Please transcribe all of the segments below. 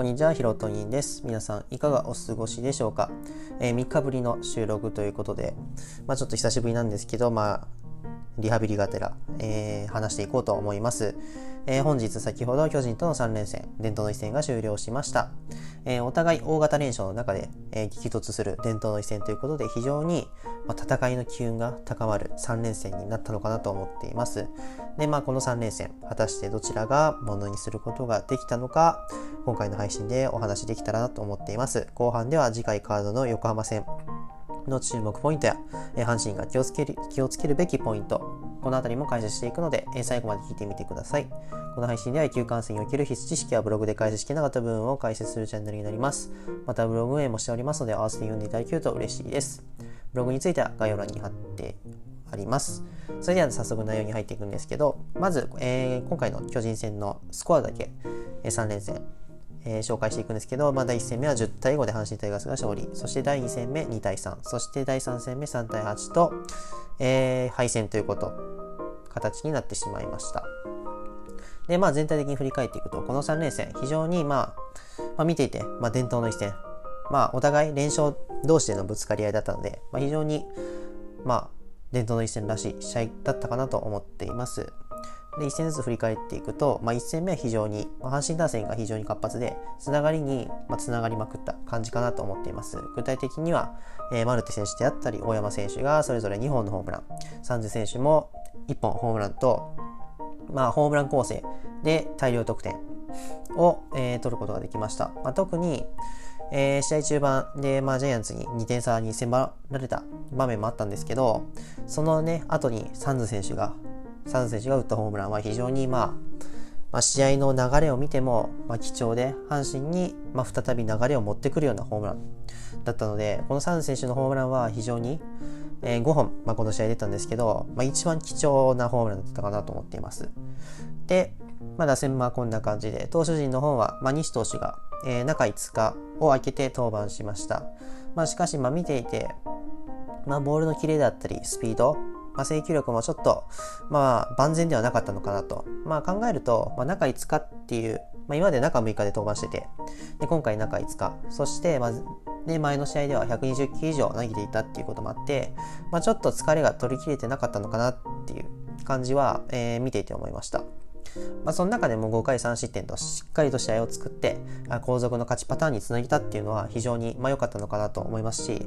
こんにちは、ヒロトニンです。皆さん、いかがお過ごしでしょうか、えー、3日ぶりの収録ということで、まあちょっと久しぶりなんですけど、まあ、リハビリがてら、えー、話していこうと思います。えー、本日先ほど巨人との3連戦、伝統の一戦が終了しました。えー、お互い大型連勝の中で、えー、激突する伝統の一戦ということで非常に、まあ、戦いの機運が高まる3連戦になったのかなと思っています。で、まあこの3連戦、果たしてどちらがものにすることができたのか、今回の配信でお話できたらなと思っています。後半では次回カードの横浜戦、の注目ポイントや、え阪神が気をつける気をつけるべきポイント、この辺りも解説していくので、え最後まで聞いてみてください。この配信では野球観戦における必須知識やブログで解説しきなかった部分を解説するチャンネルになります。またブログ運営もしておりますので、合わせて読んでいただけると嬉しいです。ブログについては概要欄に貼ってあります。それでは早速内容に入っていくんですけど、まず、えー、今回の巨人戦のスコアだけ、3連戦、えー、紹介していくんですけど、まあ、第1戦目は10対5で阪神タイガースが勝利。そして第2戦目2対3。そして第3戦目3対8と、えー、敗戦ということ、形になってしまいました。で、まあ全体的に振り返っていくと、この3連戦、非常にまあ、まあ、見ていて、まあ伝統の一戦、まあお互い連勝同士でのぶつかり合いだったので、まあ、非常に、まあ伝統の一戦らしい試合だったかなと思っています。で、1戦ずつ振り返っていくと、まあ、1戦目は非常に、まあ、阪神打線が非常に活発で、つながりに、まあ、つながりまくった感じかなと思っています。具体的には、えー、マルテ選手であったり、大山選手がそれぞれ2本のホームラン、サンズ選手も1本ホームランと、まあ、ホームラン構成で大量得点を、えー、取ることができました。まあ、特に、えー、試合中盤で、まあ、ジャイアンツに2点差に迫られた場面もあったんですけど、そのね、後にサンズ選手がサン選手が打ったホームランは非常に、まあ、まあ、試合の流れを見ても、まあ、貴重で阪神に、まあ、再び流れを持ってくるようなホームランだったのでこのサン選手のホームランは非常に、えー、5本、まあ、この試合出たんですけど、まあ、一番貴重なホームランだったかなと思っています。で、まあ、打線はこんな感じで投手陣の方は、まあ、西投手が、えー、中5日を空けて登板しました。まあ、しかし、まあ、見ていて、まあ、ボールのキレだったりスピードまあ、制球力もちょっと、まあ、万全ではなかったのかなと。まあ、考えると、まあ、中5日っていう、まあ、今まで中6日で登板してて、で、今回中5日、そして、まず、ね、前の試合では120球以上投げていたっていうこともあって、まあ、ちょっと疲れが取り切れてなかったのかなっていう感じは、えー、見ていて思いました。まあ、その中でも5回3失点としっかりと試合を作って後続の勝ちパターンにつなげたっていうのは非常に良かったのかなと思いますし、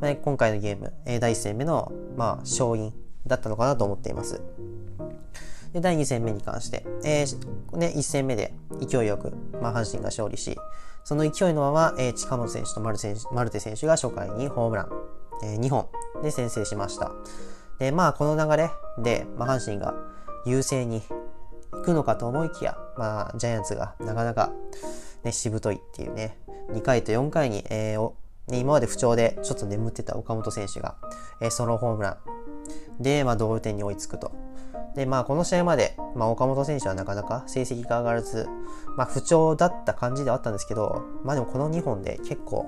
まあ、今回のゲーム第1戦目のまあ勝因だったのかなと思っています。で、第2戦目に関して、えー、ね、1戦目で勢いよく、まあ、阪神が勝利し、その勢いのまま、えー、近本選手とマル選手マルテ選手が初回にホームラン、えー、2本で先制しました。で、まあ、この流れで、まあ、阪神が優勢に行くのかと思いきや、まあ、ジャイアンツがなかなか、ね、しぶといっていうね、2回と4回に、えー、今まで不調でちょっと眠ってた岡本選手が、えー、ソロホームラン、で、まあ、同点に追いつくと。で、まあ、この試合まで、まあ、岡本選手はなかなか成績が上がらず、まあ、不調だった感じではあったんですけど、まあ、でもこの2本で結構、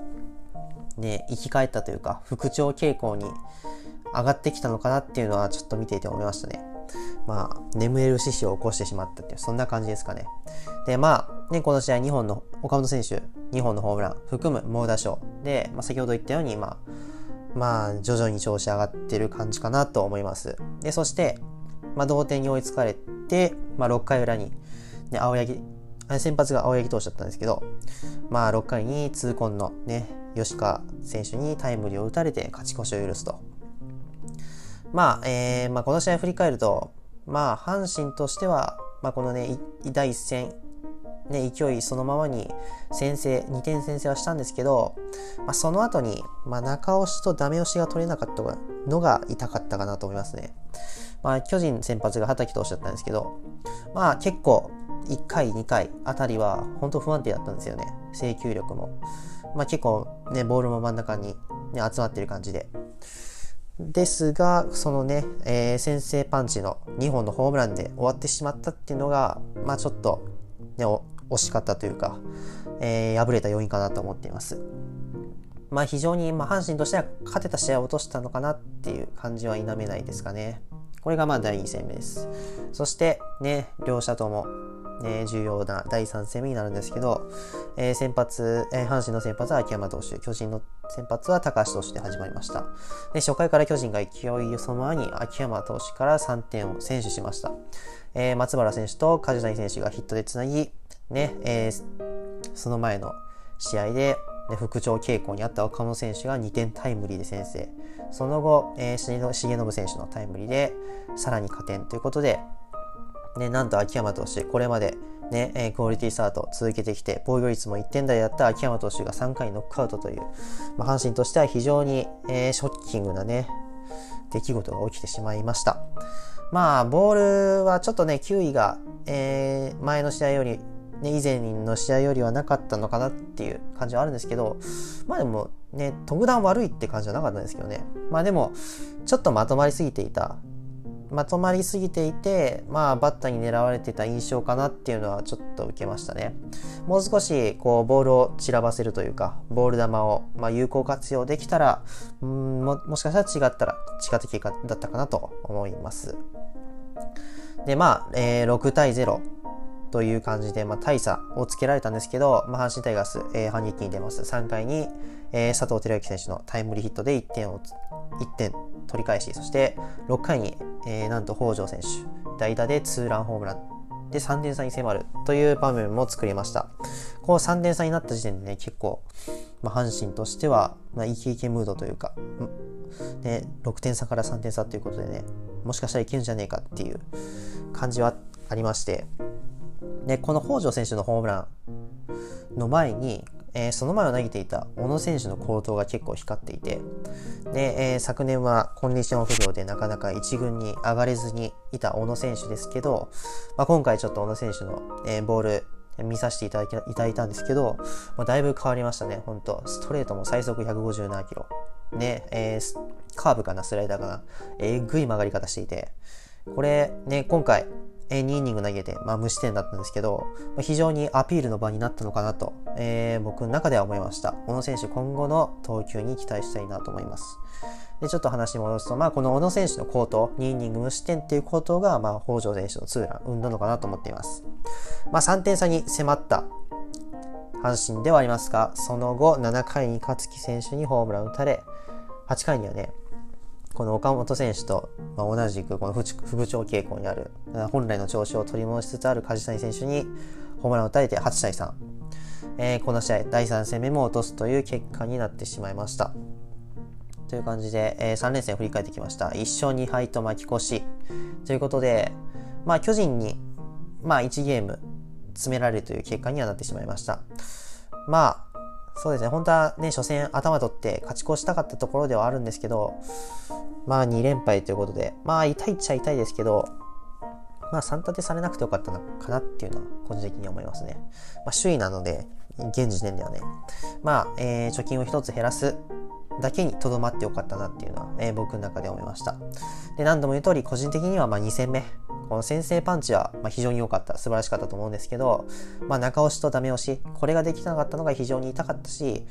ね、生き返ったというか、復調傾向に上がってきたのかなっていうのは、ちょっと見ていて思いましたね。まあ、眠れる獅子を起こしてしまったっていう、そんな感じですかね。で、まあ、ね、この試合2本の、岡本選手2本のホームラン含む猛打賞で、まあ、先ほど言ったように、まあ、まあ、徐々に調子上がってる感じかなと思います。で、そして、まあ、同点に追いつかれて、まあ、6回裏に、ね、青柳、先発が青柳投手だったんですけど、まあ、6回に痛恨のね、吉川選手にタイムリーを打たれて勝ち越しを許すと。まあ、えー、まあ、この試合振り返ると、まあ、阪神としては、まあ、このね、第1戦、ね、勢いそのままに先制、2点先制はしたんですけど、まあ、その後に、まあ、中押しとダメ押しが取れなかったのが痛かったかなと思いますね。まあ、巨人先発が畑投手だったんですけど、まあ結構1回、2回あたりは本当不安定だったんですよね。制球力も。まあ結構ね、ボールも真ん中に、ね、集まってる感じで。ですが、そのね、えー、先制パンチの2本のホームランで終わってしまったっていうのが、まあちょっと、ね、惜しかったというか、えー、敗れた要因かなと思っています。まあ非常に、まあ、阪神としては勝てた試合を落としたのかなっていう感じは否めないですかね。これがまあ第2戦目です。そしてね、両者とも、えー、重要な第3戦目になるんですけど、えー、先発、えー、阪神の先発は秋山投手、巨人の先発は高橋投手で始まりました。で初回から巨人が勢いそのままに秋山投手から3点を先取しました。えー、松原選手と梶谷選手がヒットでつなぎ、ね、え、その前の試合で、ね、復調傾向にあった岡本選手が2点タイムリーで先制。その後、えー、重信選手のタイムリーでさらに加点ということで、ね、なんと秋山投手、これまでね、えクオリティスタート続けてきて、防御率も1点台だった秋山投手が3回ノックアウトという、まあ、阪神としては非常に、えー、ショッキングなね、出来事が起きてしまいました。まあ、ボールはちょっとね、球威が、えー、前の試合より、ね、以前の試合よりはなかったのかなっていう感じはあるんですけど、まあでもね、特段悪いって感じはなかったんですけどね。まあでも、ちょっとまとまりすぎていたまとまりすぎていて、まあ、バッターに狙われてた印象かなっていうのはちょっと受けましたね。もう少し、こう、ボールを散らばせるというか、ボール球を、まあ、有効活用できたら、んも、もしかしたら違ったら、違った結果だったかなと思います。で、まあ、えー、6対0という感じで、まあ、大差をつけられたんですけど、まあ、阪神タイガース、えー、反撃に出ます。3回に、えー、佐藤輝明選手のタイムリーヒットで1点を、1点取り返し、そして6回に、えー、なんと北条選手、代打でツーランホームランで3点差に迫るという場面も作りました。この3点差になった時点でね、結構、まあ、阪神としては、まあ、イケイケムードというか、ね、6点差から3点差ということでね、もしかしたらいけるんじゃねえかっていう感じはありまして、で、この北条選手のホームランの前に、えー、その前を投げていた小野選手の好投が結構光っていて、で、えー、昨年はコンディション不良でなかなか1軍に上がれずにいた小野選手ですけど、まあ、今回ちょっと小野選手の、えー、ボール見させていただきいただいたんですけど、まあ、だいぶ変わりましたね、本当ストレートも最速157キロ。ね、えー、カーブかな、スライダーかな。えぐい曲がり方していて、これね、今回、2イニング投げて、まあ、無失点だったんですけど、まあ、非常にアピールの場になったのかなと、えー、僕の中では思いました。小野選手、今後の投球に期待したいなと思います。で、ちょっと話戻すと、まあ、この小野選手の好投、2イニング無失点っていう好投が、まあ、北条選手のツーラン生んだのかなと思っています。まあ、3点差に迫った阪神ではありますが、その後、7回に勝木選手にホームラン打たれ、8回にはね、この岡本選手と、まあ、同じくこの不不調傾向にある本来の調子を取り戻しつつある梶谷選手にホームランを打たれて8対3、えー、この試合第3戦目も落とすという結果になってしまいました。という感じで、えー、3連戦振り返ってきました。1勝2敗と巻き越し。ということで、まあ、巨人に、まあ、1ゲーム詰められるという結果にはなってしまいました。まあそうですね、本当はね、初戦頭取って勝ち越したかったところではあるんですけど、まあ2連敗ということで、まあ痛いっちゃ痛いですけど、まあ3立てされなくてよかったのかなっていうのは個人的に思いますね。まあ首位なので、現時点ではね、まあ、えー、貯金を一つ減らすだけにとどまってよかったなっていうのは、えー、僕の中で思いました。で、何度も言う通り、個人的にはまあ2戦目、この先制パンチはま非常に良かった、素晴らしかったと思うんですけど、まあ中押しとダメ押し、これができなかったのが非常に痛かったし、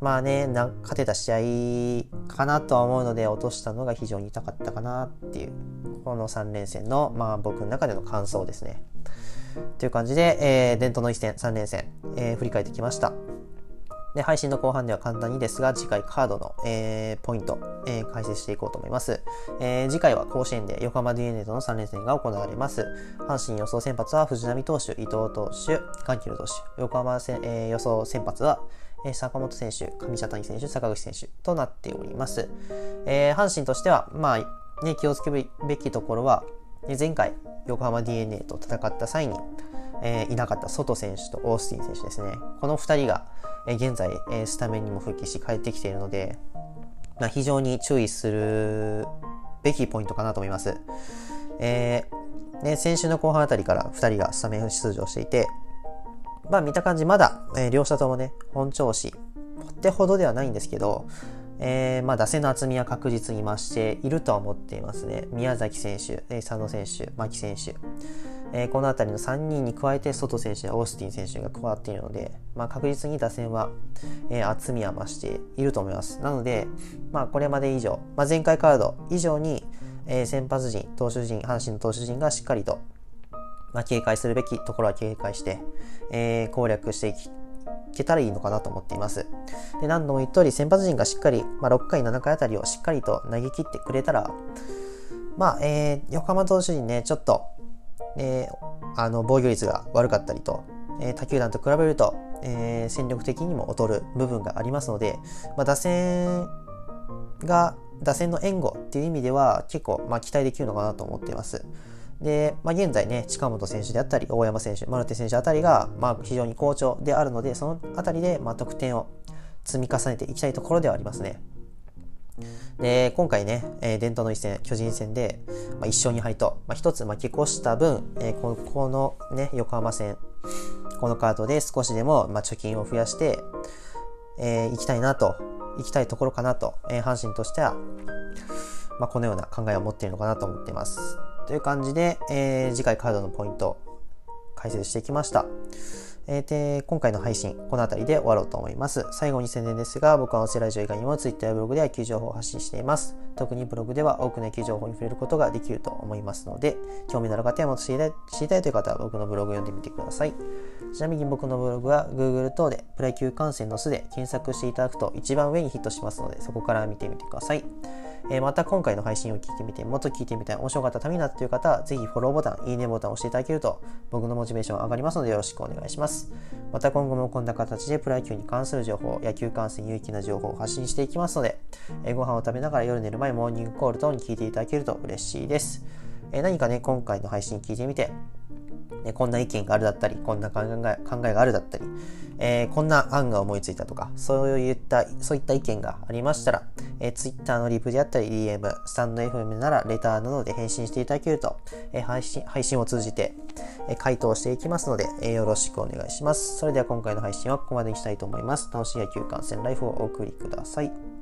まあね、勝てた試合かなとは思うので落としたのが非常に痛かったかなっていう、この3連戦のまあ僕の中での感想ですね。という感じで、えー、伝統の一戦、3連戦、えー、振り返ってきました。で、配信の後半では簡単にですが、次回カードの、えー、ポイント、えー、解説していこうと思います。えー、次回は甲子園で横浜 DNA との3連戦が行われます。阪神予想先発は藤波投手、伊藤投手、ガンキル投手、横浜せ、えー、予想先発は、坂本選手、上茶谷選手、坂口選手となっております。えー、阪神としては、まあ、ね、気をつけるべきところは、前回、横浜 DNA と戦った際に、えー、いなかった外選手とオースティン選手ですね。この2人が、現在、スタメンにも復帰し帰ってきているので、まあ、非常に注意するべきポイントかなと思います。えーね、先週の後半あたりから2人がスタメン出場していて、まあ見た感じまだ、えー、両者ともね、本調子ってほどではないんですけど、えー、まあ打線の厚みは確実に増しているとは思っていますね。宮崎選手、佐野選手、牧選手。えー、この辺りの3人に加えて外選手やオースティン選手が加わっているので、まあ、確実に打線は、えー、厚みは増していると思います。なので、まあ、これまで以上、まあ、前回カード以上に、えー、先発陣、投手陣、阪神の投手陣がしっかりと、まあ、警戒するべきところは警戒して、えー、攻略していけたらいいのかなと思っています。で、何度も言った通り、先発陣がしっかり、まあ、6回、7回あたりをしっかりと投げ切ってくれたら、まあ、えー、横浜投手陣ね、ちょっと、えー、あの、防御率が悪かったりと、えー、他球団と比べると、えー、戦力的にも劣る部分がありますので、まあ、打線が、打線の援護っていう意味では結構、まあ、期待できるのかなと思っています。で、まあ、現在ね、近本選手であったり、大山選手、マルテ選手あたりが、まあ、非常に好調であるので、そのあたりで、まあ、得点を積み重ねていきたいところではありますね。で、今回ね、えー、伝統の一戦、巨人戦で、まあ、1勝2敗と、まあ、1つ負け越した分、えー、ここのね、横浜戦、このカードで少しでも、まあ、貯金を増やして、えー、行きたいなと、行きたいところかなと、えー、阪神としては、まあ、このような考えを持っているのかなと思っています。という感じで、えー、次回カードのポイント解説していきました。えー、で今回の配信、この辺りで終わろうと思います。最後に宣伝ですが、僕は音声ラジオ以外にも Twitter やブログで野球情報を発信しています。特にブログでは多くの野球情報に触れることができると思いますので、興味のある方やもっと知りたい知りたいという方は僕のブログを読んでみてください。ちなみに僕のブログは Google 等でプロ野球観戦の巣で検索していただくと一番上にヒットしますので、そこから見てみてください。えー、また今回の配信を聞いてみて、もっと聞いてみたい、面白かったためになったという方は、ぜひフォローボタン、いいねボタンを押していただけると、僕のモチベーション上がりますのでよろしくお願いします。また今後もこんな形でプロ野球に関する情報、野球観戦有益な情報を発信していきますので、えー、ご飯を食べながら夜寝る前、モーニングコール等に聞いていただけると嬉しいです。えー、何かね、今回の配信聞いてみて、ね、こんな意見があるだったり、こんな考え考えがあるだったり、えー、こんな案が思いついたとか、そういった、そういった意見がありましたら、えー、Twitter のリプであったり、DM、スタンド FM ならレターなどで返信していただけると、えー、配信配信を通じて、えー、回答していきますので、えー、よろしくお願いします。それでは今回の配信はここまでにしたいと思います。楽しい野球観戦ライフをお送りください。